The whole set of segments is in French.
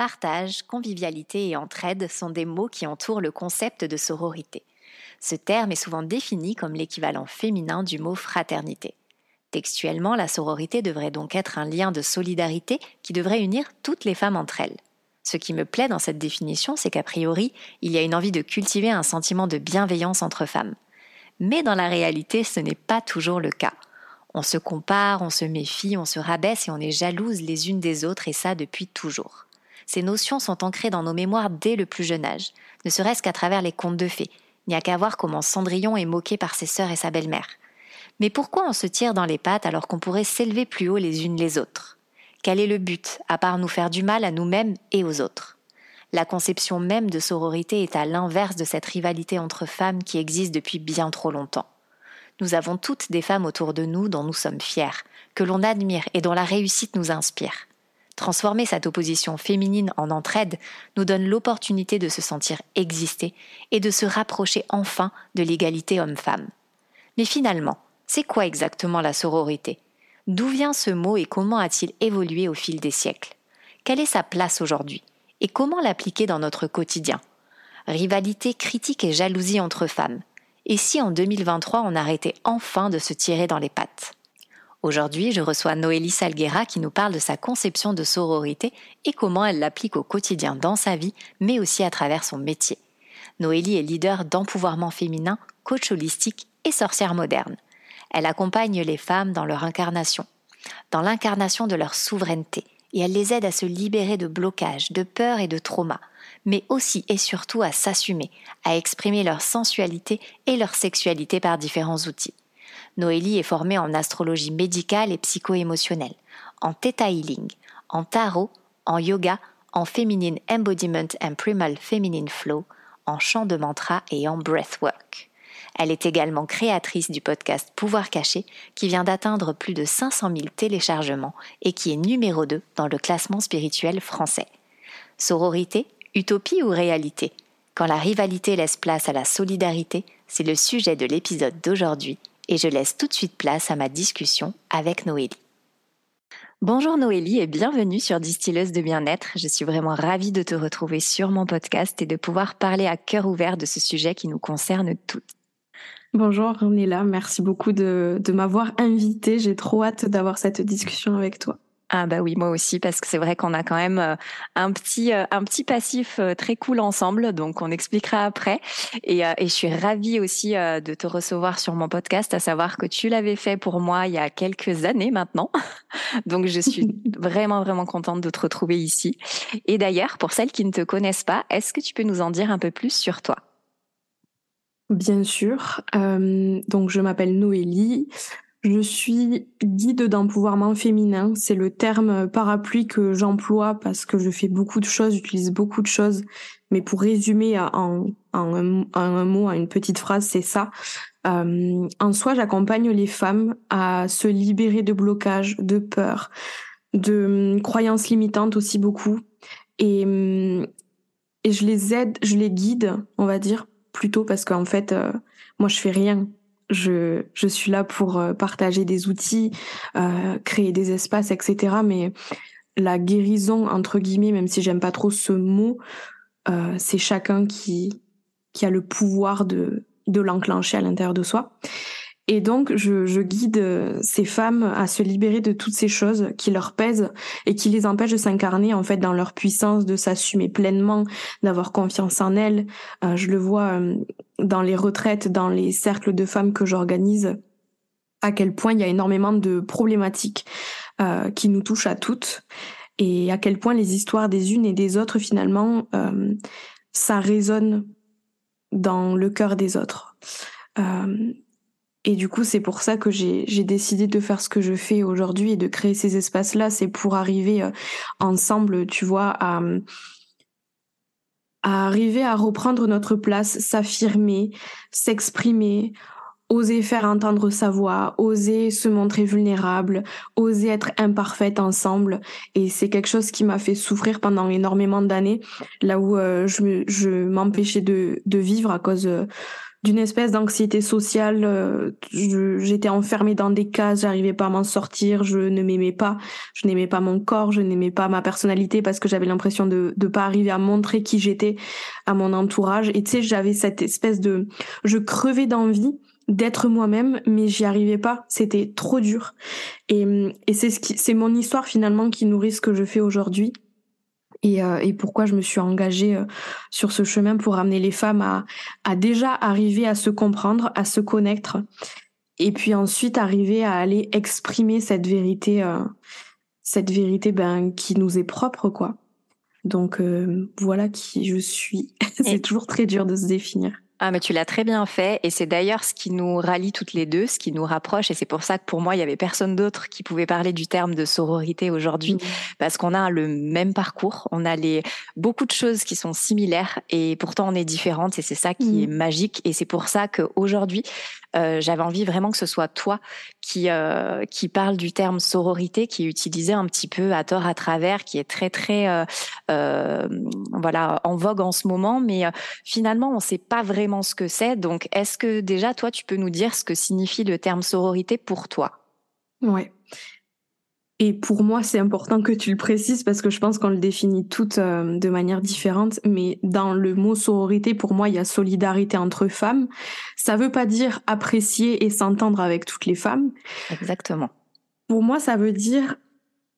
Partage, convivialité et entraide sont des mots qui entourent le concept de sororité. Ce terme est souvent défini comme l'équivalent féminin du mot fraternité. Textuellement, la sororité devrait donc être un lien de solidarité qui devrait unir toutes les femmes entre elles. Ce qui me plaît dans cette définition, c'est qu'a priori, il y a une envie de cultiver un sentiment de bienveillance entre femmes. Mais dans la réalité, ce n'est pas toujours le cas. On se compare, on se méfie, on se rabaisse et on est jalouse les unes des autres et ça depuis toujours. Ces notions sont ancrées dans nos mémoires dès le plus jeune âge, ne serait-ce qu'à travers les contes de fées. Il n'y a qu'à voir comment Cendrillon est moqué par ses sœurs et sa belle-mère. Mais pourquoi on se tire dans les pattes alors qu'on pourrait s'élever plus haut les unes les autres? Quel est le but, à part nous faire du mal à nous-mêmes et aux autres? La conception même de sororité est à l'inverse de cette rivalité entre femmes qui existe depuis bien trop longtemps. Nous avons toutes des femmes autour de nous dont nous sommes fiers, que l'on admire et dont la réussite nous inspire. Transformer cette opposition féminine en entraide nous donne l'opportunité de se sentir exister et de se rapprocher enfin de l'égalité homme-femme. Mais finalement, c'est quoi exactement la sororité? D'où vient ce mot et comment a-t-il évolué au fil des siècles? Quelle est sa place aujourd'hui? Et comment l'appliquer dans notre quotidien? Rivalité, critique et jalousie entre femmes. Et si en 2023 on arrêtait enfin de se tirer dans les pattes? Aujourd'hui, je reçois Noélie Salguera qui nous parle de sa conception de sororité et comment elle l'applique au quotidien dans sa vie, mais aussi à travers son métier. Noélie est leader d'empouvoirment féminin, coach holistique et sorcière moderne. Elle accompagne les femmes dans leur incarnation, dans l'incarnation de leur souveraineté, et elle les aide à se libérer de blocages, de peurs et de traumas, mais aussi et surtout à s'assumer, à exprimer leur sensualité et leur sexualité par différents outils. Noélie est formée en astrologie médicale et psycho-émotionnelle, en Theta Healing, en tarot, en yoga, en Feminine Embodiment and Primal Feminine Flow, en chant de mantra et en breathwork. Elle est également créatrice du podcast Pouvoir caché qui vient d'atteindre plus de 500 000 téléchargements et qui est numéro 2 dans le classement spirituel français. Sororité, utopie ou réalité? Quand la rivalité laisse place à la solidarité, c'est le sujet de l'épisode d'aujourd'hui et je laisse tout de suite place à ma discussion avec Noélie. Bonjour Noélie et bienvenue sur Distilleuse de bien-être. Je suis vraiment ravie de te retrouver sur mon podcast et de pouvoir parler à cœur ouvert de ce sujet qui nous concerne toutes. Bonjour là. merci beaucoup de, de m'avoir invitée. J'ai trop hâte d'avoir cette discussion avec toi. Ah bah oui, moi aussi, parce que c'est vrai qu'on a quand même euh, un petit euh, un petit passif euh, très cool ensemble, donc on expliquera après. Et, et je suis ravie aussi de te recevoir sur mon podcast, à savoir que tu l'avais fait pour moi il y a quelques années maintenant. Donc je suis vraiment vraiment contente de te retrouver ici. Et d'ailleurs, pour celles qui ne te connaissent pas, est-ce que tu peux nous en dire un peu plus sur toi? Bien sûr. donc je m'appelle Noélie. Je suis guide d'empouvoirment féminin. C'est le terme parapluie que j'emploie parce que je fais beaucoup de choses, j'utilise beaucoup de choses. Mais pour résumer en, un, mot, en une petite phrase, c'est ça. Euh, en soi, j'accompagne les femmes à se libérer de blocages, de peurs, de hum, croyances limitantes aussi beaucoup. Et, hum, et je les aide, je les guide, on va dire, plutôt parce qu'en fait, euh, moi, je fais rien je, je suis là pour euh, partager des outils, euh, créer des espaces, etc. Mais la guérison, entre guillemets, même si j'aime pas trop ce mot, euh, c'est chacun qui, a le pouvoir de l'enclencher à l'intérieur de soi. Et donc, je, je, guide euh, ces femmes à se libérer de toutes ces choses qui leur pèsent et qui les empêchent de s'incarner en fait dans leur puissance, de s'assumer pleinement, d'avoir confiance en elles. Euh, je le vois euh, dans les retraites, dans les cercles de femmes que j'organise, à quel point il y a énormément de problématiques qui nous touchent à toutes et à quel point les histoires des unes et des autres finalement ça résonne dans le cœur des autres. Et du coup, c'est pour ça que j'ai décidé de faire ce que je fais aujourd'hui et de créer ces espaces-là. C'est pour arriver euh, ensemble, tu vois, à, à arriver à reprendre notre place, s'affirmer, s'exprimer, oser faire entendre sa voix, oser se montrer vulnérable, oser être imparfaite ensemble. Et c'est quelque chose qui m'a fait souffrir pendant énormément d'années, là où euh, je m'empêchais de, de vivre à cause euh, d'une espèce d'anxiété sociale. Euh, j'étais enfermée dans des cases, j'arrivais pas à m'en sortir, je ne m'aimais pas, je n'aimais pas mon corps, je n'aimais pas ma personnalité parce que j'avais l'impression de ne pas arriver à montrer qui j'étais à mon entourage. Et tu sais, j'avais cette espèce de... Je crevais d'envie d'être moi-même, mais j'y arrivais pas. C'était trop dur. Et, et c'est ce qui, c'est mon histoire finalement qui nourrit ce que je fais aujourd'hui et, euh, et, pourquoi je me suis engagée euh, sur ce chemin pour amener les femmes à, à déjà arriver à se comprendre, à se connaître, et puis ensuite arriver à aller exprimer cette vérité, euh, cette vérité ben, qui nous est propre, quoi. Donc voilà qui je suis. C'est toujours très dur de se définir. Ah, mais tu l'as très bien fait. Et c'est d'ailleurs ce qui nous rallie toutes les deux, ce qui nous rapproche. Et c'est pour ça que pour moi, il y avait personne d'autre qui pouvait parler du terme de sororité aujourd'hui. Mmh. Parce qu'on a le même parcours. On a les, beaucoup de choses qui sont similaires et pourtant on est différentes. Et c'est ça qui mmh. est magique. Et c'est pour ça qu'aujourd'hui, euh, j'avais envie vraiment que ce soit toi qui euh, qui parle du terme sororité, qui est utilisé un petit peu à tort à travers, qui est très très euh, euh voilà en vogue en ce moment, mais euh, finalement on ne sait pas vraiment ce que c'est. Donc est-ce que déjà toi tu peux nous dire ce que signifie le terme sororité pour toi? Ouais. Et pour moi, c'est important que tu le précises parce que je pense qu'on le définit toutes euh, de manière différente. Mais dans le mot sororité, pour moi, il y a solidarité entre femmes. Ça veut pas dire apprécier et s'entendre avec toutes les femmes. Exactement. Pour moi, ça veut dire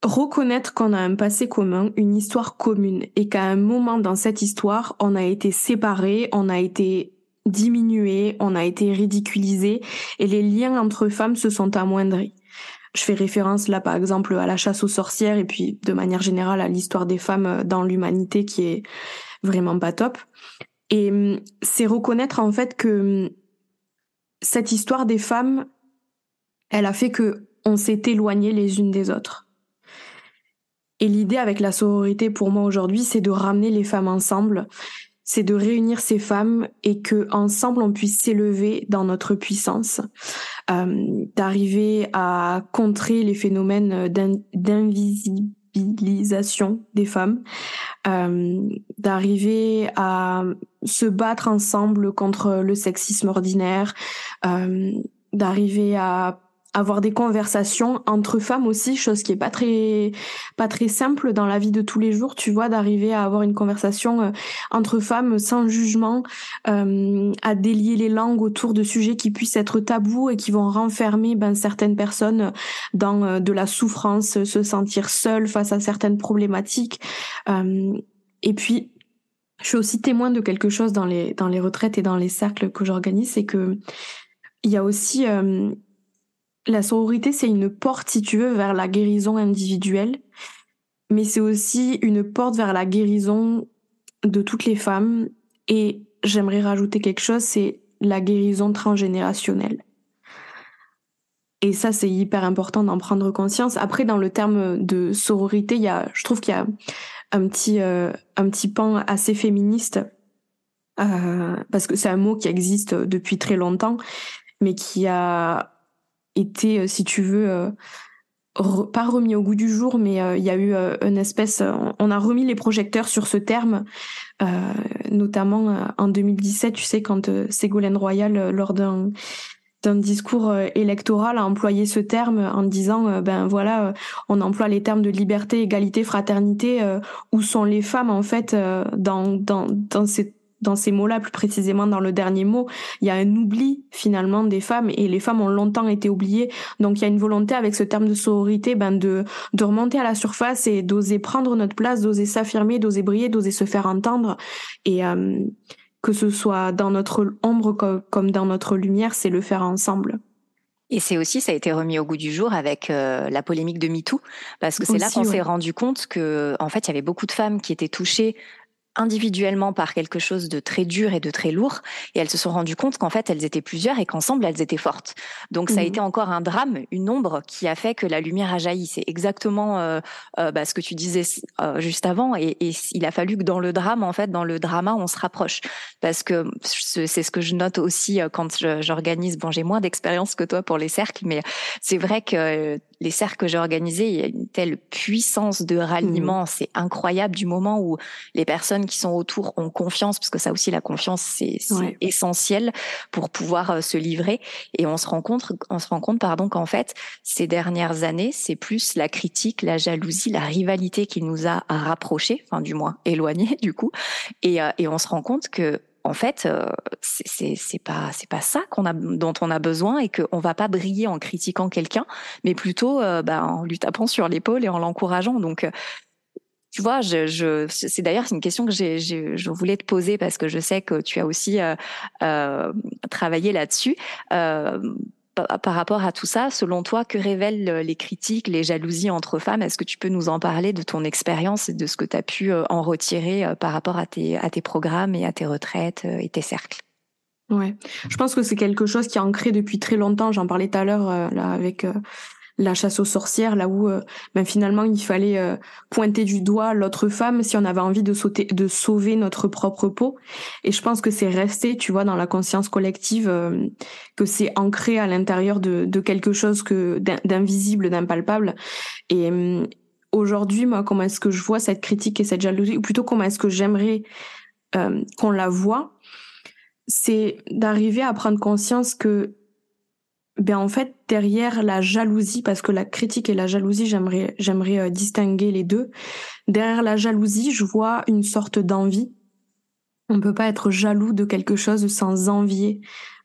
reconnaître qu'on a un passé commun, une histoire commune, et qu'à un moment dans cette histoire, on a été séparés, on a été diminués, on a été ridiculisés, et les liens entre femmes se sont amoindris. Je fais référence là par exemple à la chasse aux sorcières et puis de manière générale à l'histoire des femmes euh, dans l'humanité qui est vraiment pas top. Et hum, c'est reconnaître en fait que hum, cette histoire des femmes, elle a fait que on s'est éloigné les unes des autres. Et l'idée avec la sororité pour moi aujourd'hui, c'est de ramener les femmes ensemble, c'est de réunir ces femmes et que ensemble on puisse s'élever dans notre puissance, euh, d'arriver à contrer les phénomènes d'invisibilisation des femmes, euh, d'arriver à se battre ensemble contre le sexisme ordinaire, euh, d'arriver à avoir des conversations entre femmes aussi, chose qui est pas très pas très simple dans la vie de tous les jours, tu vois, d'arriver à avoir une conversation euh, entre femmes sans jugement, euh, à délier les langues autour de sujets qui puissent être tabous et qui vont renfermer ben certaines personnes dans euh, de la souffrance, se sentir seules face à certaines problématiques. et puis je suis aussi témoin de quelque chose dans les dans les retraites et dans les cercles que j'organise, c'est que il y a aussi la sororité, c'est une porte, si tu veux, vers la guérison individuelle, mais c'est aussi une porte vers la guérison de toutes les femmes. Et j'aimerais rajouter quelque chose, c'est la guérison transgénérationnelle. Et ça, c'est hyper important d'en prendre conscience. Après, dans le terme de sororité, il y a, je trouve qu'il y a un petit, euh, un petit pan assez féministe, euh, parce que c'est un mot qui existe depuis très longtemps, mais qui a été, euh, si tu veux, euh, pas remis au goût du jour, mais euh, il y a eu une espèce, on a remis les projecteurs sur ce terme, notamment en 2017, tu sais, quand Ségolène Royal, lors d'un d'un discours électoral a employé ce terme en disant ben voilà on emploie les termes de liberté égalité fraternité où sont les femmes en fait dans dans dans ces dans ces mots-là, plus précisément dans le dernier mot, il y a un oubli finalement des femmes et les femmes ont longtemps été oubliées. Donc il y a une volonté avec ce terme de sororité ben, de, de remonter à la surface et d'oser prendre notre place, d'oser s'affirmer, d'oser briller, d'oser se faire entendre. Et euh, que ce soit dans notre ombre comme dans notre lumière, c'est le faire ensemble. Et c'est aussi, ça a été remis au goût du jour avec euh, la polémique de MeToo, parce que c'est là qu'on s'est rendu compte que, en fait, il y avait beaucoup de femmes qui étaient touchées individuellement par quelque chose de très dur et de très lourd, et elles se sont rendues compte qu'en fait elles étaient plusieurs et qu'ensemble elles étaient fortes. Donc ça a mmh. été encore un drame, une ombre qui a fait que la lumière a jailli. C'est exactement euh, euh, bah, ce que tu disais euh, juste avant, et, et, il a fallu que dans le drame, en fait, dans le drama, on se rapproche, parce que c'est ce que je note aussi quand j'organise. Bon, j'ai moins d'expérience que toi pour les cercles, mais c'est vrai que les cercles que j'ai organisés, il y a une telle puissance de ralliement, mmh. c'est incroyable du moment où les personnes qui sont autour ont confiance, parce que ça aussi la confiance c'est essentiel pour pouvoir euh, se livrer. Et on se rend compte, on se rend compte pardon qu'en fait ces dernières années, c'est plus la critique, la jalousie, la rivalité qui nous a rapprochés, enfin du moins éloignés du coup. Et, euh, et on se rend compte que en fait, euh, c'est pas c'est pas ça qu'on a dont on a besoin et qu'on va pas briller en critiquant quelqu'un, mais plutôt euh, bah, en lui tapant sur l'épaule et en l'encourageant. Donc, euh, tu vois, je, je c'est d'ailleurs une question que je voulais te poser parce que je sais que tu as aussi travaillé là-dessus par rapport à tout ça, selon toi, que révèlent euh, les critiques, les jalousies entre femmes? Est-ce que tu peux nous en parler de ton expérience et de ce que tu as pu euh, en retirer euh, par rapport à tes, à tes programmes et à tes retraites et tes cercles? Ouais, je pense que c'est quelque chose qui est ancré depuis très longtemps. J'en parlais tout à l'heure là avec la chasse aux sorcières, là où euh, ben, finalement il fallait euh, pointer du doigt l'autre femme si on avait envie de, sauter, de sauver notre propre peau. Et je pense que c'est resté, tu vois, dans la conscience collective, euh, que c'est ancré à l'intérieur de, de, quelque chose que d'invisible, d'impalpable. Et aujourd'hui, moi, comment est-ce que je vois cette critique et cette jalousie, ou plutôt comment est-ce que j'aimerais qu'on la voit, c'est d'arriver à prendre conscience que ben en fait derrière la jalousie parce que la critique et la jalousie j'aimerais j'aimerais euh, distinguer les deux. Derrière la jalousie je vois une sorte d'envie. On peut pas être jaloux de quelque chose sans envier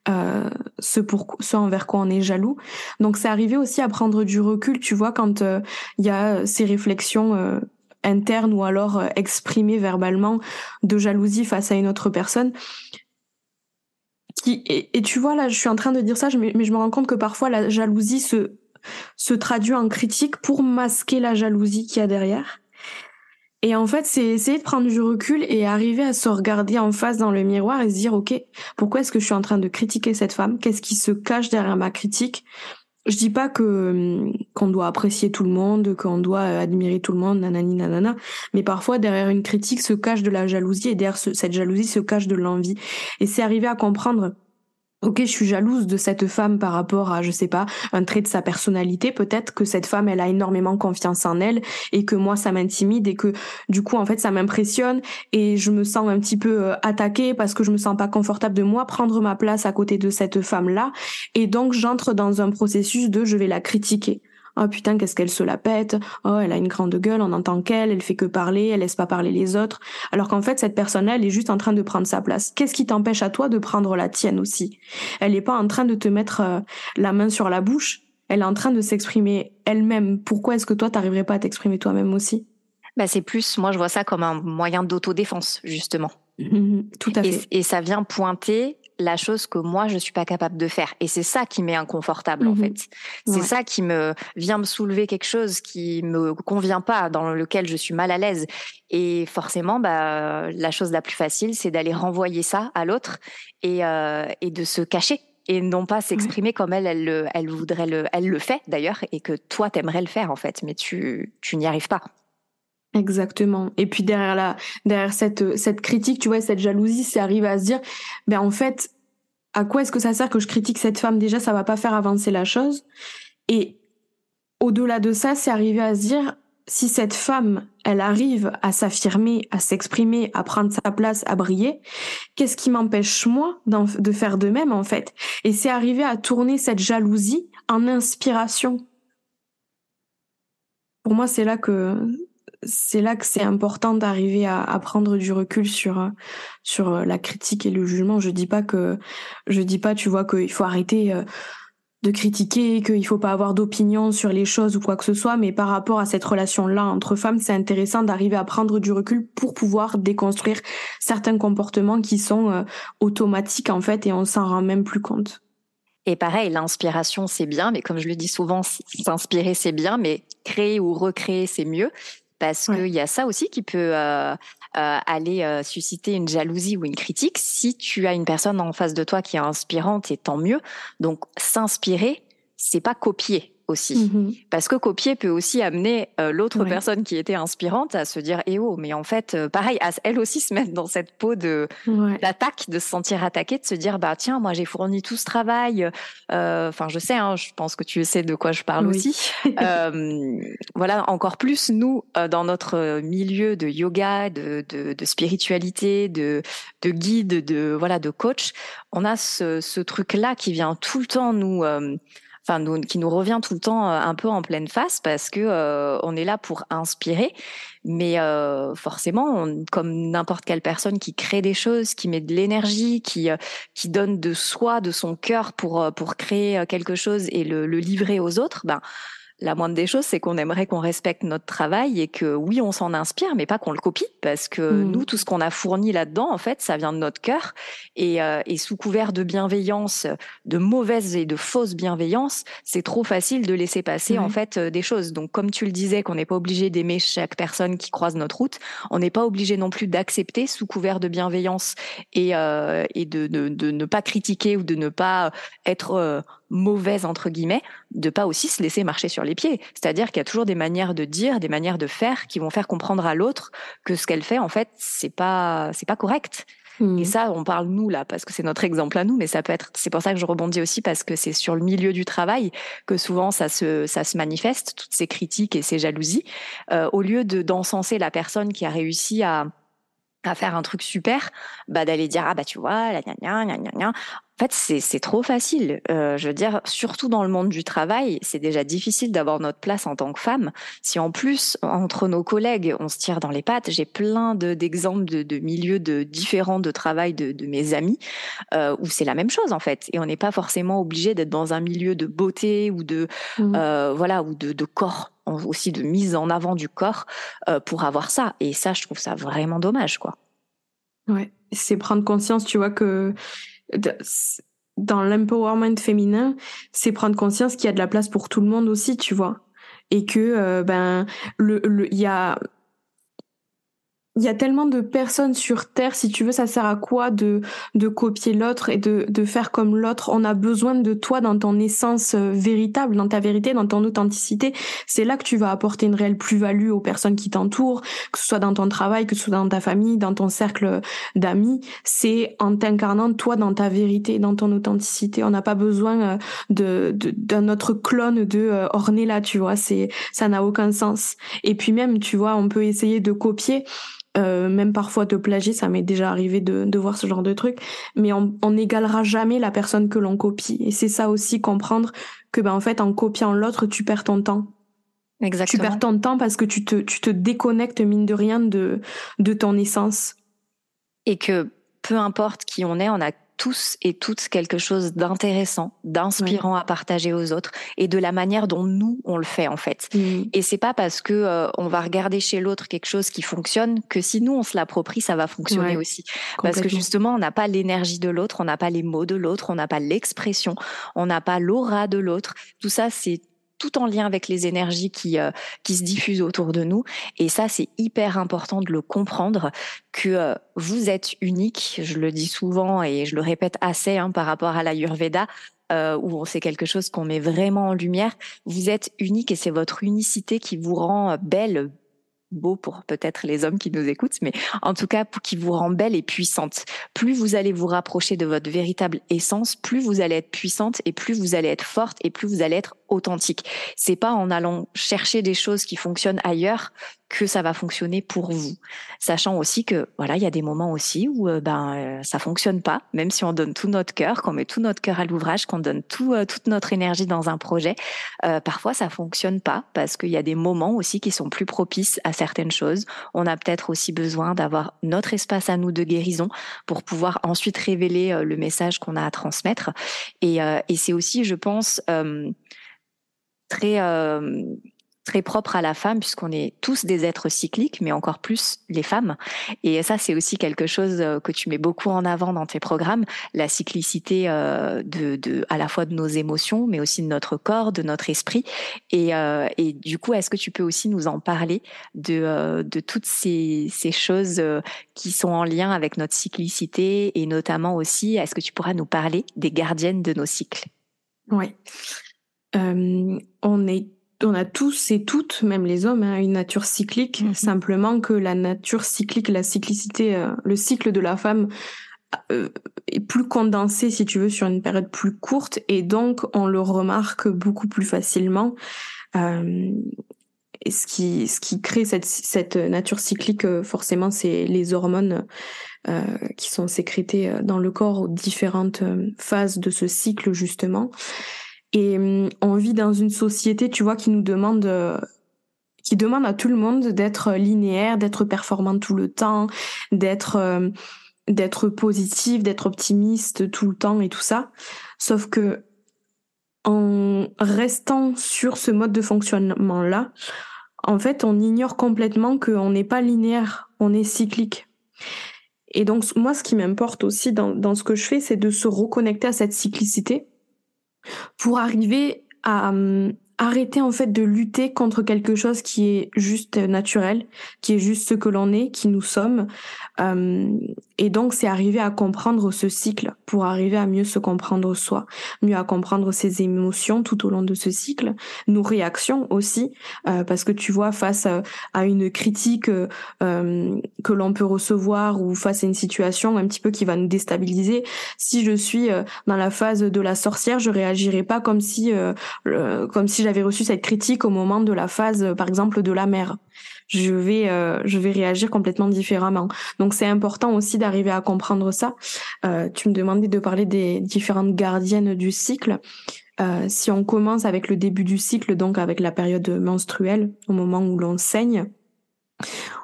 euh, ce pour ce envers quoi on est jaloux. Donc c'est arrivé aussi à prendre du recul tu vois quand il euh, y a ces réflexions euh, internes ou alors exprimées verbalement de jalousie face à une autre personne et, tu vois là, je suis en train de dire ça, mais, je me rends compte que parfois la jalousie se se traduit en critique pour masquer la jalousie qu'il y a derrière. Et en fait, c'est essayer de prendre du recul et arriver à se regarder en face dans le miroir et se dire, OK, pourquoi est-ce que je suis en train de critiquer cette femme? Qu'est-ce qui se cache derrière ma critique? Je dis pas que qu'on doit apprécier tout le monde, qu'on doit admirer tout le monde, nanani nanana, mais parfois derrière une critique se cache de la jalousie et derrière cette jalousie se cache de l'envie. Et c'est arriver à comprendre Ok, je suis jalouse de cette femme par rapport à, je sais pas, un trait de sa personnalité. Peut-être que cette femme, elle a énormément confiance en elle et que moi, ça m'intimide et que du coup, en fait, ça m'impressionne et je me sens un petit peu euh, attaquée parce que je me sens pas confortable de moi prendre ma place à côté de cette femme-là. Et donc, j'entre dans un processus de je vais la critiquer oh putain qu'est-ce qu'elle se la pète, oh elle a une grande gueule en tant qu'elle, elle fait que parler, elle laisse pas parler les autres, alors qu'en fait cette personne-là elle est juste en train de prendre sa place. Qu'est-ce qui t'empêche à toi de prendre la tienne aussi? Elle est pas en train de te mettre euh, la main sur la bouche, elle est en train de s'exprimer elle-même. Pourquoi est-ce que toi t'arriverais pas à t'exprimer toi-même aussi? Bah c'est plus, moi je vois ça comme un moyen d'autodéfense justement. Tout à fait. et ça vient pointer la chose que moi je suis pas capable de faire. Et c'est ça qui m'est inconfortable en mmh fait. C'est ça qui me vient me soulever quelque chose qui me convient pas dans lequel je suis mal à l'aise. Et forcément bah la chose la plus facile c'est d'aller renvoyer ça à l'autre et euh, et de se cacher et non pas s'exprimer comme elle elle le, elle voudrait le elle le fait d'ailleurs et que toi t'aimerais le faire en fait. Mais tu tu n'y arrives pas Exactement. Et puis derrière la, derrière cette, cette critique, tu vois, cette jalousie, c'est arriver à se dire, ben en fait, à quoi est-ce que ça sert que je critique cette femme? Déjà, ça va pas faire avancer la chose. Et au-delà de ça, c'est arriver à se dire, si cette femme, elle arrive à s'affirmer, à s'exprimer, à prendre sa place, à briller, qu'est-ce qui m'empêche moi de faire de même en fait? Et c'est arriver à tourner cette jalousie en inspiration. Pour moi, c'est là que c'est là que c'est important d'arriver à, prendre du recul sur sur la critique et le jugement. Je dis pas que je dis pas, tu vois, qu'il faut arrêter euh, de critiquer, qu'il faut pas avoir d'opinion sur les choses ou quoi que ce soit, mais par rapport à cette relation-là entre femmes, c'est intéressant d'arriver à prendre du recul pour pouvoir déconstruire certains comportements qui sont euh, automatiques en fait et on s'en rend même plus compte. Et pareil, l'inspiration, c'est bien, mais comme je le dis souvent, s'inspirer, c'est bien, mais créer ou recréer, c'est mieux parce qu'il y a ça aussi qui peut euh, aller susciter une jalousie ou une critique. Si tu as une personne en face de toi qui est inspirante, et tant mieux. Donc s'inspirer, c'est pas copier aussi. Mhm. Parce que copier peut aussi amener euh, l'autre personne qui était inspirante à se dire eh oh mais en fait euh, pareil à elle aussi se mettre dans cette peau de d'attaque, de se sentir attaquée, de se dire bah tiens moi j'ai fourni tout ce travail. Euh, enfin je sais, hein, je pense que tu sais de quoi je parle aussi. voilà encore plus nous dans notre milieu de yoga, de, de, de spiritualité, de, de guide, de voilà de coach, on a ce, ce truc là qui vient tout le temps nous enfin qui nous revient tout le temps euh, un peu en pleine face parce que euh, on est là pour inspirer, mais euh, forcément, comme n'importe quelle personne qui crée des choses, qui met de l'énergie, qui qui donne de soi, de son cœur pour pour créer quelque chose et le, le livrer aux autres, ben la moindre des choses, c'est qu'on aimerait qu'on respecte notre travail et que oui, on s'en inspire, mais pas qu'on le copie, parce que mm. nous, tout ce qu'on a fourni là-dedans, en fait, ça vient de notre cœur. Et, euh, et, sous couvert de bienveillance, de mauvaise et de fausse bienveillance, c'est trop facile de laisser passer en fait euh, des choses. Donc, comme tu le disais, qu'on n'est pas obligé d'aimer chaque personne qui croise notre route, on n'est pas obligé non plus d'accepter sous couvert de bienveillance et, euh, et de, de, de, ne pas critiquer ou de ne pas être mauvaise entre guillemets, de pas aussi se laisser marcher sur les pieds. C'est-à-dire qu'il y a toujours des manières de dire, des manières de faire qui vont faire comprendre à l'autre que ce qu'elle fait en fait c'est pas c'est pas correct. Hmm. Et ça, on parle nous là parce que c'est notre exemple à nous, mais ça peut être. C'est pour ça que je rebondis aussi parce que c'est sur le milieu du travail que souvent ça se ça se manifeste toutes ces critiques et ces jalousies. Euh, au lieu de d'encenser la personne qui a réussi à à faire un truc super, bah d'aller dire ah bah tu vois, la gna gna gna gna en fait, c'est trop facile. Euh, je veux dire, surtout dans le monde du travail, c'est déjà difficile d'avoir notre place en tant que femme. Si en plus, entre nos collègues, on se tire dans les pattes, j'ai plein d'exemples de, de, milieux de différents de travail de, de mes amis euh, où c'est la même chose en fait. Et on n'est pas forcément obligé d'être dans un milieu de beauté ou de mmh. euh, voilà ou de, de corps aussi de mise en avant du corps euh, pour avoir ça. Et ça, je trouve ça vraiment dommage, quoi. Ouais, c'est prendre conscience, tu vois que dans l'empowerment féminin, c'est prendre conscience qu'il y a de la place pour tout le monde aussi, tu vois. Et que euh, ben le il y a il y a tellement de personnes sur Terre, si tu veux, ça sert à quoi de, de copier l'autre et de, de faire comme l'autre? On a besoin de toi dans ton essence euh, véritable, dans ta vérité, dans ton authenticité. C'est là que tu vas apporter une réelle plus-value aux personnes qui t'entourent, que ce soit dans ton travail, que ce soit dans ta famille, dans ton cercle d'amis. C'est en t'incarnant toi dans ta vérité, dans ton authenticité. On n'a pas besoin euh, de d'un autre clone de euh, Ornella, tu vois. C'est ça n'a aucun sens. Et puis même, tu vois, on peut essayer de copier euh, même parfois de plagier, ça m'est déjà arrivé de, de, voir ce genre de truc, mais on n'égalera jamais la personne que l'on copie. Et c'est ça aussi comprendre que ben en fait en copiant l'autre, tu perds ton temps. Exactement. Tu perds ton temps parce que tu te, tu te déconnectes mine de rien de, de ton essence. Et que peu importe qui on est, on a tous et toutes quelque chose d'intéressant, d'inspirant à partager aux autres et de la manière dont nous on le fait en fait. Mm. Et c'est pas parce que euh, on va regarder chez l'autre quelque chose qui fonctionne que si nous on se l'approprie, ça va fonctionner aussi. Parce que justement, on n'a pas l'énergie de l'autre, on n'a pas les mots de l'autre, on n'a pas l'expression, on n'a pas l'aura de l'autre. Tout ça, c'est tout en lien avec les énergies qui euh, qui se diffusent autour de nous. Et ça c'est hyper important de le comprendre que euh, vous êtes unique. Je le dis souvent et je le répète assez hein, par rapport à l'ayurveda euh, où c'est quelque chose qu'on met vraiment en lumière. Vous êtes unique et c'est votre unicité qui vous rend euh, belle. Beau pour peut-être les hommes qui nous écoutent, mais en tout cas qui vous rend belle et puissante. Plus vous allez vous rapprocher de votre véritable essence, plus vous allez être puissante et plus vous allez être forte et plus vous allez être authentique. C'est pas en allant chercher des choses qui fonctionnent ailleurs que ça va fonctionner pour vous. Sachant aussi que voilà, il y a des moments aussi où euh, ben euh, ça fonctionne pas, même si on donne tout notre cœur, qu'on met tout notre cœur à l'ouvrage, qu'on donne tout euh, toute notre énergie dans un projet, parfois ça fonctionne pas parce qu'il y a des moments aussi qui sont plus propices à certaines choses. On a peut-être aussi besoin d'avoir notre espace à nous de guérison pour pouvoir ensuite révéler le message qu'on a à transmettre. Et, et c'est aussi, je pense, très très propre à la femme puisqu'on est tous des êtres cycliques, mais encore plus les femmes. Et ça, c'est aussi quelque chose euh, que tu mets beaucoup en avant dans tes programmes, la cyclicité euh, de, de, à la fois de nos émotions, mais aussi de notre corps, de notre esprit. Et, euh, et du coup, est-ce que tu peux aussi nous en parler de, de toutes ces, ces choses qui sont en lien avec notre cyclicité et notamment aussi, est-ce que tu pourras nous parler des gardiennes de nos cycles? Oui. On est on a tous et toutes, même les hommes, hein, une nature cyclique. Mhm. Simplement que la nature cyclique, la cyclicité, euh, le cycle de la femme euh, est plus condensé, si tu veux, sur une période plus courte, et donc on le remarque beaucoup plus facilement. Euh, et ce qui, ce qui crée cette, cette nature cyclique, forcément, c'est les hormones qui sont sécrétées dans le corps aux différentes phases de ce cycle, justement. Et hum, on vit dans une société, tu vois, qui nous demande, euh, qui demande à tout le monde d'être linéaire, d'être performant tout le temps, d'être euh, d'être positif, d'être optimiste tout le temps et tout ça. Sauf que en restant sur ce mode de fonctionnement là, en fait, on ignore complètement qu'on n'est pas linéaire, on est cyclique. Et donc moi, ce qui m'importe aussi dans ce que je fais, c'est de se reconnecter à cette cyclicité pour arriver à hum, arrêter en fait de lutter contre quelque chose qui est juste naturel, qui est juste ce que l'on est, qui nous sommes. Euh, et donc c'est arriver à comprendre ce cycle pour arriver à mieux se comprendre soi, mieux à comprendre ses émotions tout au long de ce cycle, nos réactions aussi, euh, parce que tu vois face à, une critique euh, que l'on peut recevoir ou face à une situation un petit peu qui va nous déstabiliser, si je suis dans la phase de la sorcière, je réagirai pas comme si comme si j'avais reçu cette critique au moment de la phase, euh, par exemple, de la mère. Je vais, euh, je vais réagir complètement différemment. Donc c'est important aussi d'arriver à comprendre ça. Euh, tu me demandais de parler des différentes gardiennes du cycle. si on commence avec le début du cycle, donc avec la période menstruelle, au moment où l'on saigne,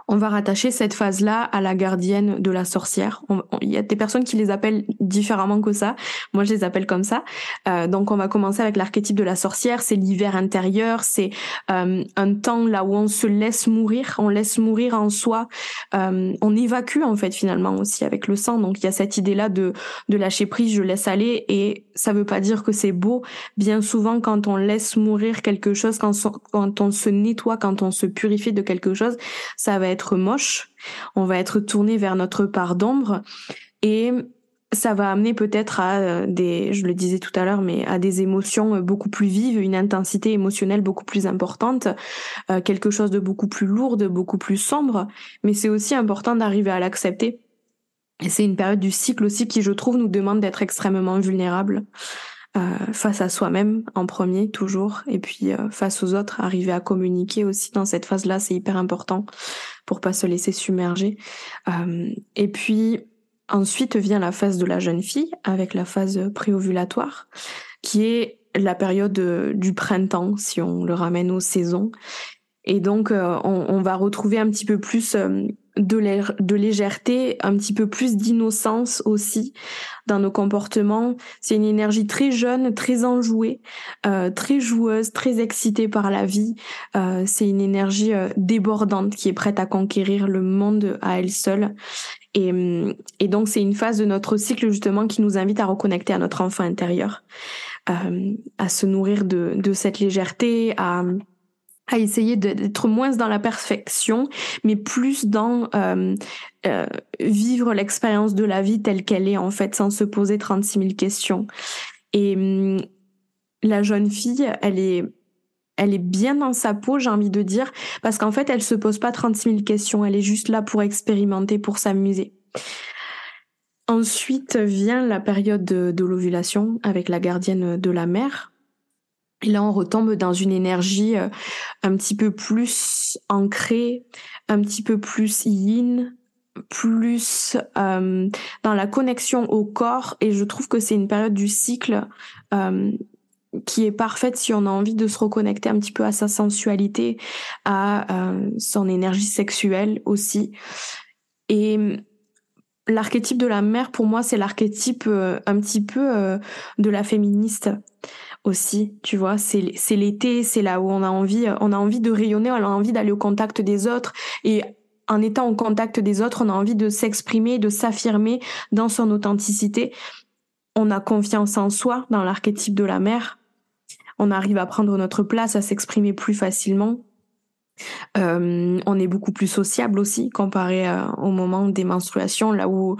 on va rattacher cette phase-là à la gardienne de la sorcière. Il y a des personnes qui les appellent différemment que ça. Moi, je les appelle comme ça. Euh, donc, on va commencer avec l'archétype de la sorcière. C'est l'hiver intérieur. C'est euh, un temps là où on se laisse mourir. On laisse mourir en soi. Euh, on évacue en fait finalement aussi avec le sang. Donc, il y a cette idée-là de de lâcher prise. Je laisse aller et ça veut pas dire que c'est beau. Bien souvent, quand on laisse mourir quelque chose, quand, quand on se nettoie, quand on se purifie de quelque chose, ça va être moche, on va être tourné vers notre part d'ombre et ça va amener peut-être à euh, des, je le disais tout à l'heure, mais à des émotions euh, beaucoup plus vives, une intensité émotionnelle beaucoup plus importante, euh, quelque chose de beaucoup plus lourd, beaucoup plus sombre. Mais c'est aussi important d'arriver à l'accepter. Et c'est une période du cycle aussi qui, je trouve, nous demande d'être extrêmement vulnérables. Euh, face à soi-même en premier toujours et puis euh, face aux autres arriver à communiquer aussi dans cette phase là c'est hyper important pour pas se laisser submerger. Euh, et puis ensuite vient la phase de la jeune fille avec la phase préovulatoire qui est la période du printemps si on le ramène aux saisons. Et donc on, on, va retrouver un petit peu plus de, de légèreté, un petit peu plus d'innocence aussi dans nos comportements. C'est une énergie très jeune, très enjouée, euh, très joueuse, très excitée par la vie. Euh, c'est une énergie euh, débordante qui est prête à conquérir le monde à elle seule. Et, et donc c'est une phase de notre cycle justement qui nous invite à reconnecter à notre enfant intérieur, à se nourrir de, de cette légèreté, à à essayer d'être moins dans la perfection, mais plus dans euh, euh, vivre l'expérience de la vie telle qu'elle est en fait, sans se poser 36 000 questions. Et hum, la jeune fille, elle est elle est bien dans sa peau, j'ai envie de dire, parce qu'en fait, elle se pose pas 36 000 questions, elle est juste là pour expérimenter, pour s'amuser. Ensuite vient la période de l'ovulation avec la gardienne de la mère, et là, on retombe dans une énergie euh, un petit peu plus ancrée, un petit peu plus yin, plus euh, dans la connexion au corps. Et je trouve que c'est une période du cycle euh, qui est parfaite si on a envie de se reconnecter un petit peu à sa sensualité, à son énergie sexuelle aussi. Et l'archétype de la mère, pour moi, c'est l'archétype un petit peu de la féministe aussi, tu vois, c'est c'est l'été, c'est là où on a envie on a envie de rayonner, on a envie d'aller au contact des autres et en étant au contact des autres, on a envie de s'exprimer, de s'affirmer dans son authenticité. On a confiance en soi dans l'archétype de la mère. On arrive à prendre notre place, à s'exprimer plus facilement. Euh, on est beaucoup plus sociable aussi comparé euh, au moment des menstruations, là où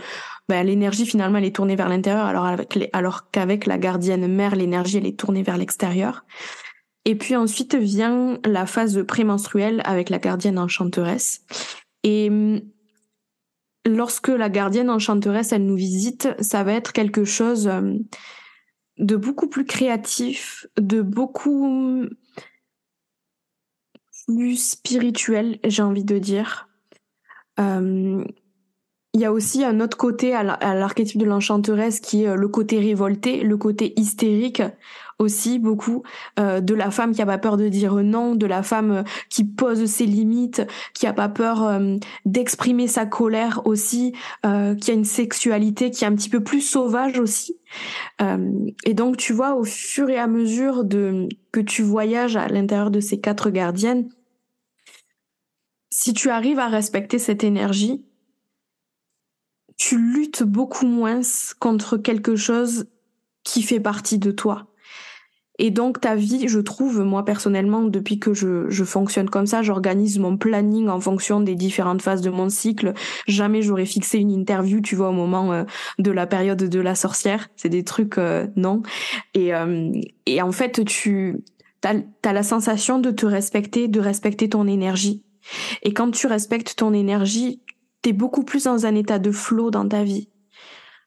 ben, l'énergie finalement elle est tournée vers l'intérieur, alors, alors qu'avec la gardienne mère, l'énergie elle est tournée vers l'extérieur. Et puis ensuite vient la phase prémenstruelle avec la gardienne enchanteresse. Et hum, lorsque la gardienne enchanteresse elle nous visite, ça va être quelque chose hum, de beaucoup plus créatif, de beaucoup plus spirituel, j'ai envie de dire. Euh, il y a aussi un autre côté à l'archétype de l'enchanteresse qui est euh, le côté révolté, le côté hystérique aussi beaucoup euh, de la femme qui a pas peur de dire non, de la femme qui pose ses limites, qui a pas peur d'exprimer sa colère aussi, qui a une sexualité qui est un petit peu plus sauvage aussi. et donc tu vois au fur et à mesure de que tu voyages à l'intérieur de ces quatre gardiennes, si tu arrives à respecter cette énergie, tu luttes beaucoup moins contre quelque chose qui fait partie de toi. Et donc ta vie, je trouve, moi personnellement, depuis que je, je fonctionne comme ça, j'organise mon planning en fonction des différentes phases de mon cycle. Jamais j'aurais fixé une interview, tu vois, au moment euh, de la période de la sorcière. C'est des trucs, euh, non. Et, euh, et en fait, tu as, as la sensation de te respecter, de respecter ton énergie. Et quand tu respectes ton énergie, t'es beaucoup plus dans un état de flow dans ta vie.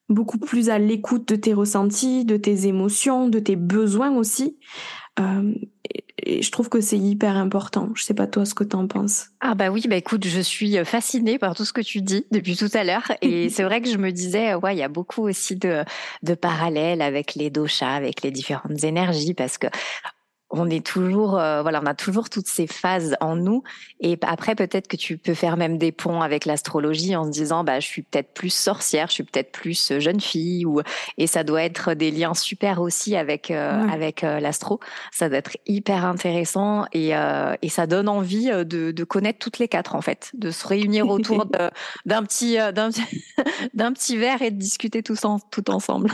Beaucoup plus à l'écoute de tes ressentis, de tes émotions, de tes besoins aussi. Euh, et je trouve que c'est hyper important. Je sais pas toi ce que t'en penses. Ah bah oui, bah écoute, je suis fascinée par tout ce que tu dis depuis tout à l'heure. Et c'est vrai que je me disais, ouais, il y a beaucoup aussi de, de parallèles avec les doshas, avec les différentes énergies, parce que on est toujours, euh, voilà, on a toujours toutes ces phases en nous. Et après, peut-être que tu peux faire même des ponts avec l'astrologie en se disant, bah, je suis peut-être plus sorcière, je suis peut-être plus euh, jeune fille, ou et ça doit être des liens super aussi avec euh, avec l'astro. Ça doit être hyper intéressant et et ça donne envie de, de connaître toutes les quatre en fait, de se réunir autour d'un petit d'un d'un petit verre et de discuter tous en, tout ensemble.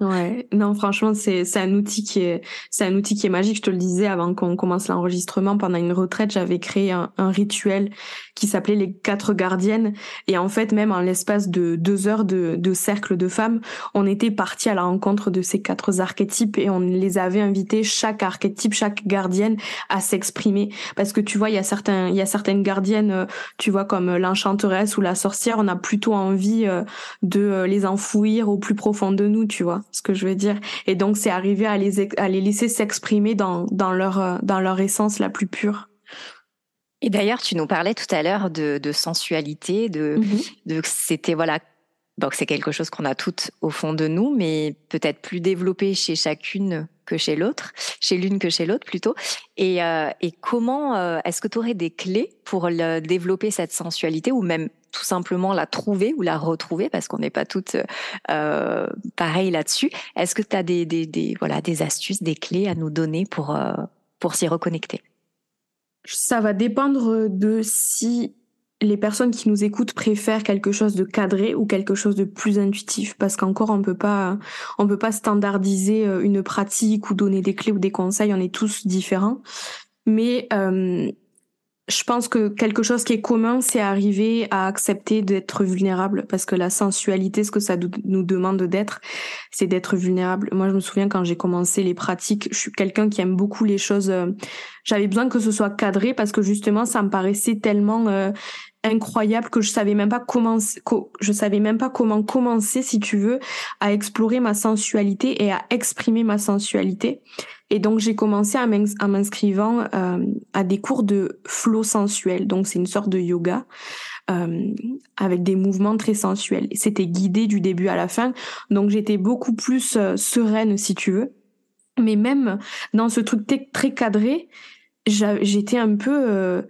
Ouais, non, franchement, c'est c'est un outil qui est c'est un outil qui est magique. Je te le disais avant qu'on commence l'enregistrement. Pendant une retraite, j'avais créé un, un rituel qui s'appelait les quatre gardiennes. Et en fait, même en l'espace de deux heures de, de cercle de femmes, on était parti à la rencontre de ces quatre archétypes et on les avait invités chaque archétype, chaque gardienne à s'exprimer. Parce que tu vois, il y a certains il y a certaines gardiennes, euh, tu vois, comme l'enchanteresse ou la sorcière, on a plutôt envie euh, de les enfouir au plus profond de nous, tu vois ce que je veux dire. Et donc, c'est arriver à les, à les laisser s'exprimer dans, dans, leur, euh, dans leur essence la plus pure. Et d'ailleurs, tu nous parlais tout à l'heure de, de sensualité, de, mhm. de c'était voilà, donc c'est quelque chose qu'on a toutes au fond de nous, mais peut-être plus développé chez chacune que chez l'autre, chez l'une que chez l'autre plutôt. Et, euh, et comment euh, est-ce que tu aurais des clés pour le, développer cette sensualité ou même tout simplement la trouver ou la retrouver parce qu'on n'est pas toutes euh, pareilles là-dessus. Est-ce que tu as des, des, des, voilà, des astuces, des clés à nous donner pour, euh, pour s'y reconnecter? Ça va dépendre de si les personnes qui nous écoutent préfèrent quelque chose de cadré ou quelque chose de plus intuitif parce qu'encore on peut pas on peut pas standardiser euh, une pratique ou donner des clés ou des conseils on est tous différents mais euh, je pense que quelque chose qui est commun, c'est arriver à accepter d'être vulnérable parce que la sensualité, ce que ça nous demande d'être, c'est d'être vulnérable. Moi, je me souviens quand j'ai commencé les pratiques, je suis quelqu'un qui aime beaucoup les choses. Euh, j'avais besoin que ce soit cadré parce que justement, ça me paraissait tellement euh, incroyable que je savais même pas comment je savais même pas comment commencer si tu veux à explorer ma sensualité et à exprimer ma sensualité. Et donc j'ai commencé à m'inscrivant euh, à des cours de flow sensuel. Donc c'est une sorte de yoga euh, avec des mouvements très sensuels. C'était guidé du début à la fin. Donc j'étais beaucoup plus euh, sereine si tu veux. Mais même dans ce truc très cadré j'étais un peu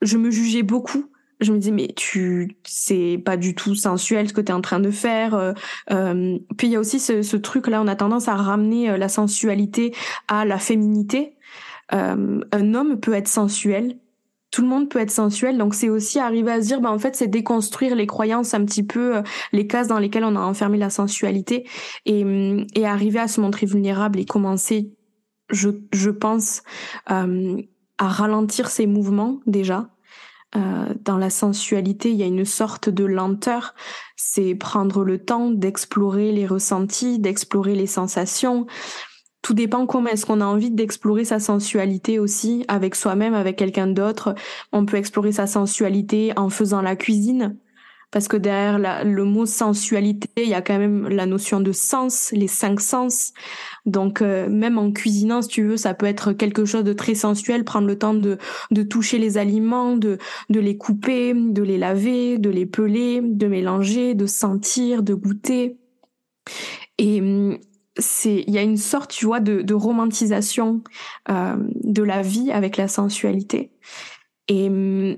je me jugeais beaucoup je me dis mais tu c'est pas du tout sensuel ce que tu es en train de faire euh, euh, puis il y a aussi ce, ce, truc là on a tendance à ramener euh, la sensualité à la féminité. Euh, un homme peut être sensuel. Tout le monde peut être sensuel. Donc c'est aussi arriver à se dire bah en fait c'est déconstruire les croyances un petit peu les cases dans lesquelles on a enfermé la sensualité et, et arriver à se montrer vulnérable et commencer je, je pense à ralentir ses mouvements déjà euh, dans la sensualité, il y a une sorte de lenteur. C'est prendre le temps d'explorer les ressentis, d'explorer les sensations. Tout dépend comment est-ce qu'on a envie d'explorer sa sensualité aussi avec soi-même, avec quelqu'un d'autre. On peut explorer sa sensualité en faisant la cuisine, parce que derrière le mot sensualité, il y a quand même la notion de sens, les cinq sens. Donc euh, même en cuisinant, si tu veux, ça peut être quelque chose de très sensuel, prendre le temps de, de toucher les aliments, de, de les couper, de les laver, de les peler, de mélanger, de sentir, de goûter. Et hum, c'est il y a une sorte tu vois de, de romantisation euh, de la vie avec la sensualité et hum,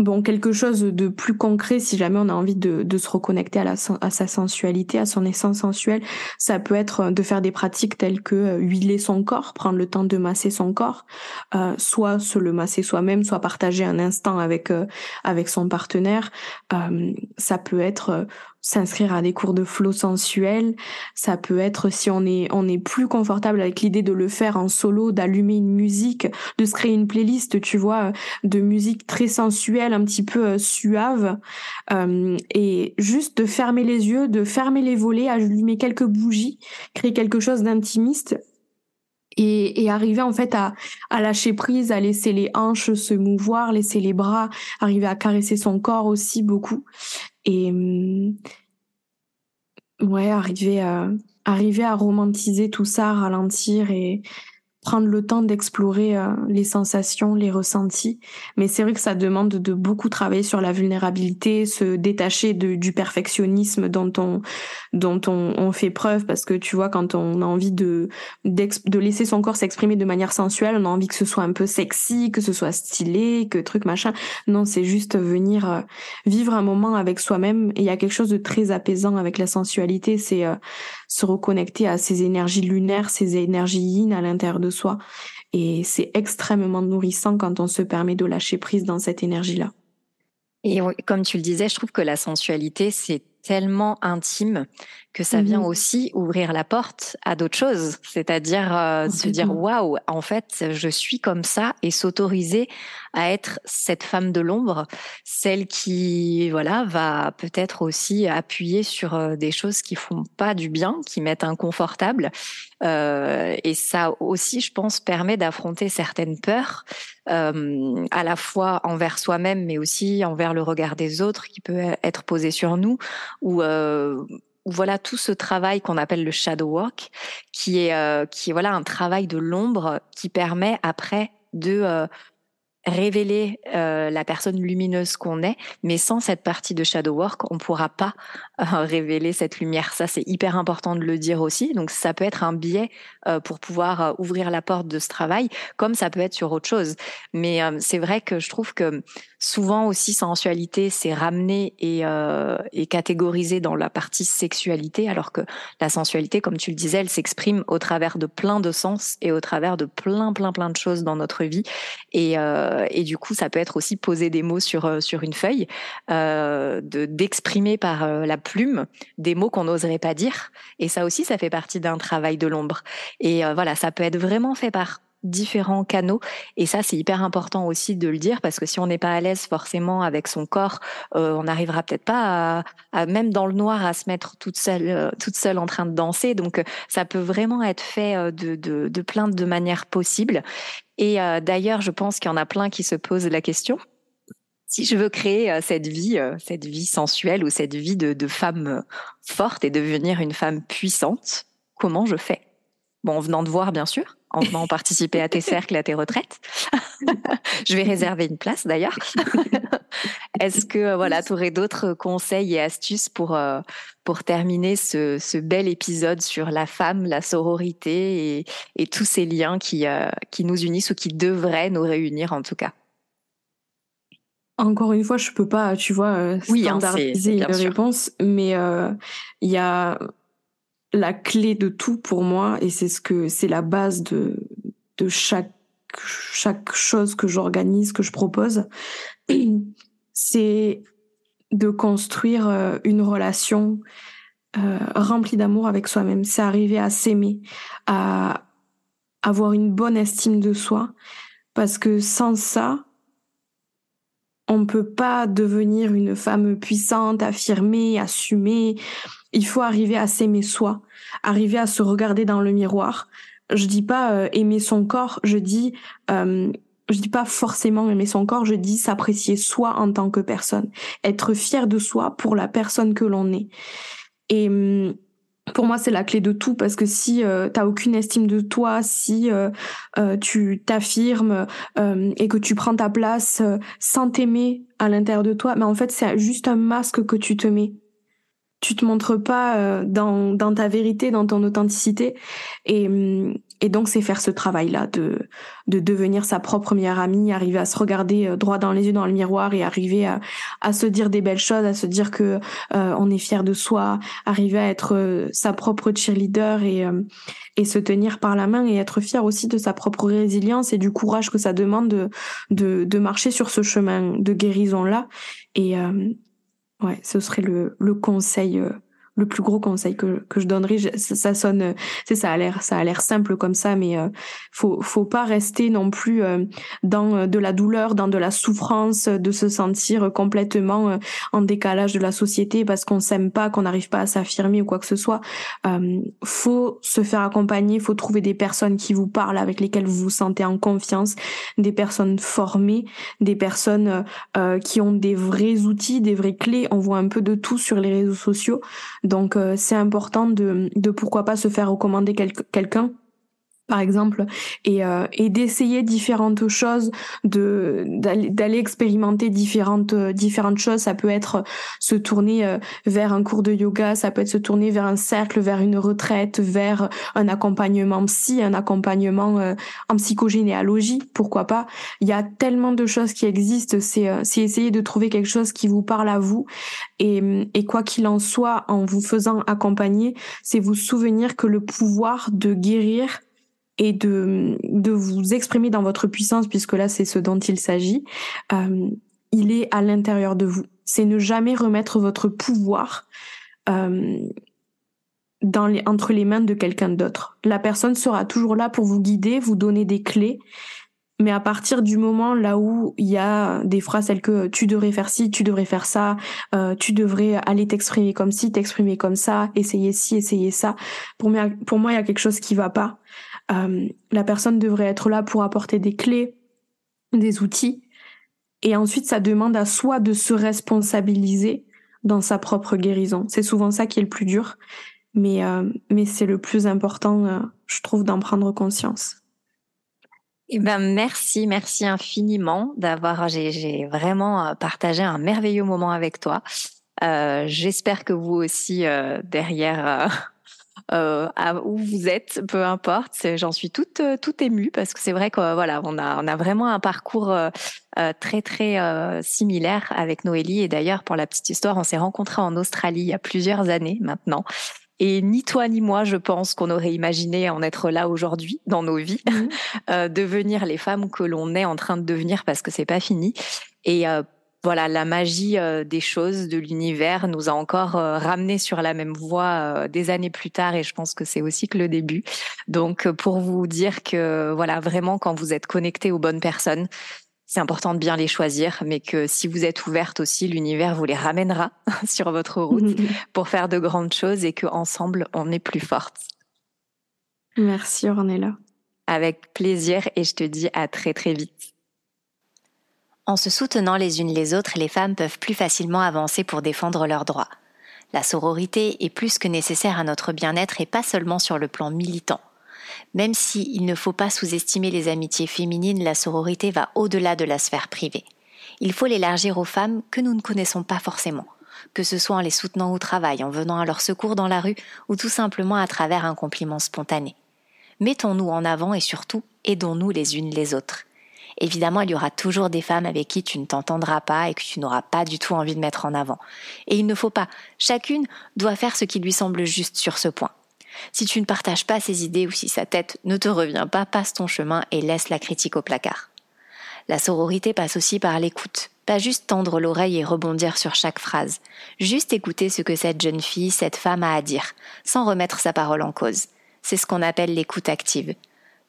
Bon, quelque chose de plus concret, si jamais on a envie de, de se reconnecter à, la, à sa sensualité, à son essence sensuelle, ça peut être de faire des pratiques telles que euh, huiler son corps, prendre le temps de masser son corps, euh, soit se le masser soi-même, soit partager un instant avec euh, avec son partenaire. Euh, ça peut être s'inscrire à des cours de flow sensuel. Ça peut être si on est on est plus confortable avec l'idée de le faire en solo, d'allumer une musique, de se créer une playlist, tu vois, de musique très sensuelle, un petit peu euh, suave, euh, et juste de fermer les yeux, de fermer les volets, allumer quelques bougies, créer quelque chose d'intimiste. Et, et, arriver en fait à, à lâcher prise, à laisser les hanches se mouvoir, laisser les bras, arriver à caresser son corps aussi beaucoup. Et mmh, ouais, arriver à, arriver à romantiser tout ça, ralentir et, prendre le temps d'explorer euh, les sensations, les ressentis. Mais c'est vrai que ça demande de beaucoup travailler sur la vulnérabilité, se détacher de, du perfectionnisme dont on dont on, on, fait preuve parce que tu vois quand on a envie de de laisser son corps s'exprimer de manière sensuelle, on a envie que ce soit un peu sexy, que ce soit stylé, que truc machin. Non, c'est juste venir euh, vivre un moment avec soi-même. Et il y a quelque chose de très apaisant avec la sensualité, c'est euh, se reconnecter à ces énergies lunaires, ces énergies yin à l'intérieur de soi. Et c'est extrêmement nourrissant quand on se permet de lâcher prise dans cette énergie-là. Et comme tu le disais, je trouve que la sensualité, c'est tellement intime que ça vient mmh aussi ouvrir la porte à d'autres choses, c'est-à-dire euh, se dire waouh, en fait, je suis comme ça et s'autoriser à être cette femme de l'ombre, celle qui voilà va peut-être aussi appuyer sur euh, des choses qui font pas du bien, qui mettent inconfortable, euh, et ça aussi, je pense, permet d'affronter certaines peurs, euh, à la fois envers soi-même, mais aussi envers le regard des autres qui peut être posé sur nous, euh, voilà tout ce travail qu'on appelle le shadow work, qui est euh, qui est voilà un travail de l'ombre qui permet après de euh, révéler euh, la personne lumineuse qu'on est, mais sans cette partie de shadow work, on pourra pas euh, révéler cette lumière. Ça, c'est hyper important de le dire aussi. Donc, ça peut être un biais pour pouvoir euh, ouvrir la porte de ce travail, comme ça peut être sur autre chose. Mais euh, c'est vrai que je trouve que souvent aussi sensualité, c'est ramené et, et catégorisé dans la partie sexualité, alors que la sensualité, comme tu le disais, elle s'exprime au travers de plein de sens et au travers de plein, plein, plein de choses dans notre vie. Et euh, et du coup, ça peut être aussi poser des mots sur euh, sur une feuille, euh, de d'exprimer par la plume des mots qu'on n'oserait pas dire. Et ça aussi, ça fait partie d'un travail de l'ombre. Et voilà, ça peut être vraiment fait par différents canaux. Et ça c'est hyper important aussi de le dire parce que si on n'est pas à l'aise forcément avec son corps euh, on n'arrivera peut-être pas à, même dans le noir à se mettre toute seule toute seule en train de danser. Donc ça peut vraiment être fait de, de, de plein de manières possibles. Et euh, d'ailleurs, je pense qu'il y en a plein qui se posent la question. Si je veux créer euh, cette vie, euh, cette vie sensuelle ou cette vie de, de femme forte et devenir une femme puissante, comment je fais? Bon, en venant de voir, bien sûr, en venant participer à tes cercles, à tes retraites. je vais réserver une place d'ailleurs. Est-ce que voilà, tu aurais d'autres conseils et astuces pour pour terminer ce, ce, bel épisode sur la femme, la sororité et, et tous ces liens qui qui nous unissent ou qui devraient nous réunir en tout cas? Encore une fois, je peux pas, tu vois, euh, oui, hein, standardiser une réponse, mais euh, il y a la clé de tout pour moi, et c'est ce que c'est la base de de chaque chaque chose que j'organise, que je propose, c'est de construire euh, une relation remplie d'amour avec soi-même. C'est arriver à s'aimer, à avoir une bonne estime de soi, parce que sans ça, on ne peut pas devenir une femme puissante, affirmée, assumée. Il faut arriver à s'aimer soi, arriver à se regarder dans le miroir. Je dis pas euh, aimer son corps, je dis euh, je dis pas forcément aimer son corps, je dis s'apprécier soi en tant que personne, être fier de soi pour la personne que l'on est. Et hum, pour moi, c'est la clé de tout parce que si euh, tu aucune estime de toi, si euh, euh, tu t'affirmes et que tu prends ta place sans t'aimer à l'intérieur de toi, mais en fait, c'est juste un masque que tu te mets. Tu te montres pas dans, dans ta vérité, dans ton authenticité. Et, hum, et donc, c'est faire ce travail-là de, de devenir sa propre meilleure amie, arriver à se regarder euh, droit dans les yeux dans le miroir et arriver à, à se dire des belles choses, à se dire que euh, on est fier de soi, arriver à être euh, sa propre cheerleader et, et se tenir par la main et être fier aussi de sa propre résilience et du courage que ça demande de, de, de marcher sur ce chemin de guérison-là. Et ouais, ce serait le, le conseil le plus gros conseil que, que je donnerais. ça, sonne, c'est ça a l'air, ça a l'air simple comme ça, mais euh, faut faut pas rester non plus euh, dans euh, de la douleur, dans de la souffrance, de se sentir complètement en décalage de la société parce qu'on s'aime pas, qu'on n'arrive pas à s'affirmer ou quoi que ce soit. faut se faire accompagner, faut trouver des personnes qui vous parlent, avec lesquelles vous vous sentez en confiance, des personnes formées, des personnes qui ont des vrais outils, des vraies clés. On voit un peu de tout sur les réseaux sociaux. Donc euh, c'est important de, de pourquoi pas se faire recommander quelqu'un par exemple, et, euh, et d'essayer différentes choses, de d'aller expérimenter différentes différentes choses. Ça peut être se tourner euh, vers un cours de yoga, ça peut être se tourner vers un cercle, vers une retraite, vers un accompagnement psy, un accompagnement euh, en psychogénéalogie, pourquoi pas. Il y a tellement de choses qui existent. C'est c'est essayer de trouver quelque chose qui vous parle à vous, et, et quoi qu'il en soit, en vous faisant accompagner, c'est vous souvenir que le pouvoir de guérir et de, de vous exprimer dans votre puissance, puisque là c'est ce dont il s'agit, euh, il est à l'intérieur de vous. C'est ne jamais remettre votre pouvoir euh, dans les, entre les mains de quelqu'un d'autre. La personne sera toujours là pour vous guider, vous donner des clés, mais à partir du moment là où il y a des phrases telles que tu devrais faire ci, tu devrais faire ça, euh, tu devrais aller t'exprimer comme ci, t'exprimer comme ça, essayer ci, essayer ça, pour moi, pour moi il y a quelque chose qui va pas. Euh, la personne devrait être là pour apporter des clés, des outils. Et ensuite, ça demande à soi de se responsabiliser dans sa propre guérison. C'est souvent ça qui est le plus dur, mais, euh, mais c'est le plus important, euh, je trouve, d'en prendre conscience. Eh ben merci, merci infiniment d'avoir. J'ai vraiment partagé un merveilleux moment avec toi. J'espère que vous aussi derrière euh, à où vous êtes, peu importe. J'en suis toute euh, toute émue parce que c'est vrai que voilà, on a on a vraiment un parcours euh, très très similaire avec Noélie. Et d'ailleurs, pour la petite histoire, on s'est rencontrés en Australie il y a plusieurs années maintenant. Et ni toi ni moi, je pense qu'on aurait imaginé en être là aujourd'hui dans nos vies, mmh. devenir les femmes que l'on est en train de devenir parce que c'est pas fini. Et voilà, la magie euh, des choses, de l'univers nous a encore euh, ramené sur la même voie euh, des années plus tard et je pense que c'est aussi que le début. Donc pour vous dire que voilà, vraiment quand vous êtes connecté aux bonnes personnes, c'est important de bien les choisir, mais que si vous êtes ouverte aussi, l'univers vous les ramènera sur votre route pour faire de grandes choses et qu'ensemble, on est plus forte. Merci Ornella. Avec plaisir et je te dis à très très vite. En se soutenant les unes les autres, les femmes peuvent plus facilement avancer pour défendre leurs droits. La sororité est plus que nécessaire à notre bien-être et pas seulement sur le plan militant. Même s'il ne faut pas sous-estimer les amitiés féminines, la sororité va au-delà de la sphère privée. Il faut l'élargir aux femmes que nous ne connaissons pas forcément, que ce soit en les soutenant au travail, en venant à leur secours dans la rue ou tout simplement à travers un compliment spontané. Mettons-nous en avant et surtout aidons-nous les unes les autres. Évidemment, il y aura toujours des femmes avec qui tu ne t'entendras pas et que tu n'auras pas du tout envie de mettre en avant. Et il ne faut pas. Chacune doit faire ce qui lui semble juste sur ce point. Si tu ne partages pas ses idées ou si sa tête ne te revient pas, passe ton chemin et laisse la critique au placard. La sororité passe aussi par l'écoute. Pas juste tendre l'oreille et rebondir sur chaque phrase. Juste écouter ce que cette jeune fille, cette femme a à dire, sans remettre sa parole en cause. C'est ce qu'on appelle l'écoute active.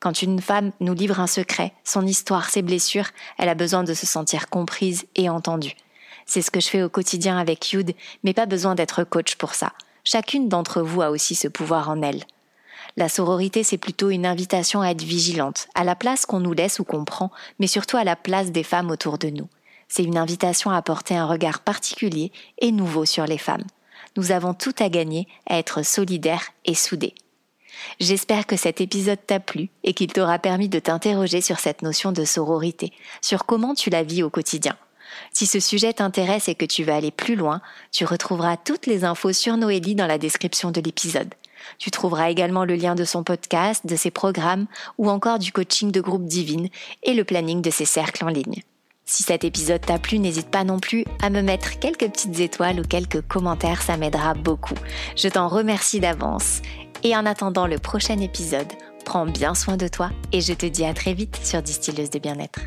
Quand une femme nous livre un secret, son histoire, ses blessures, elle a besoin de se sentir comprise et entendue. C'est ce que je fais au quotidien avec Yud, mais pas besoin d'être coach pour ça. Chacune d'entre vous a aussi ce pouvoir en elle. La sororité, c'est plutôt une invitation à être vigilante, à la place qu'on nous laisse ou qu'on prend, mais surtout à la place des femmes autour de nous. C'est une invitation à porter un regard particulier et nouveau sur les femmes. Nous avons tout à gagner à être solidaires et soudés. J'espère que cet épisode t'a plu et qu'il t'aura permis de t'interroger sur cette notion de sororité, sur comment tu la vis au quotidien. Si ce sujet t'intéresse et que tu veux aller plus loin, tu retrouveras toutes les infos sur Noélie dans la description de l'épisode. Tu trouveras également le lien de son podcast, de ses programmes ou encore du coaching de groupe Divine et le planning de ses cercles en ligne. Si cet épisode t'a plu, n'hésite pas non plus à me mettre quelques petites étoiles ou quelques commentaires, ça m'aidera beaucoup. Je t'en remercie d'avance. Et en attendant le prochain épisode, prends bien soin de toi et je te dis à très vite sur Distilleuse de bien-être.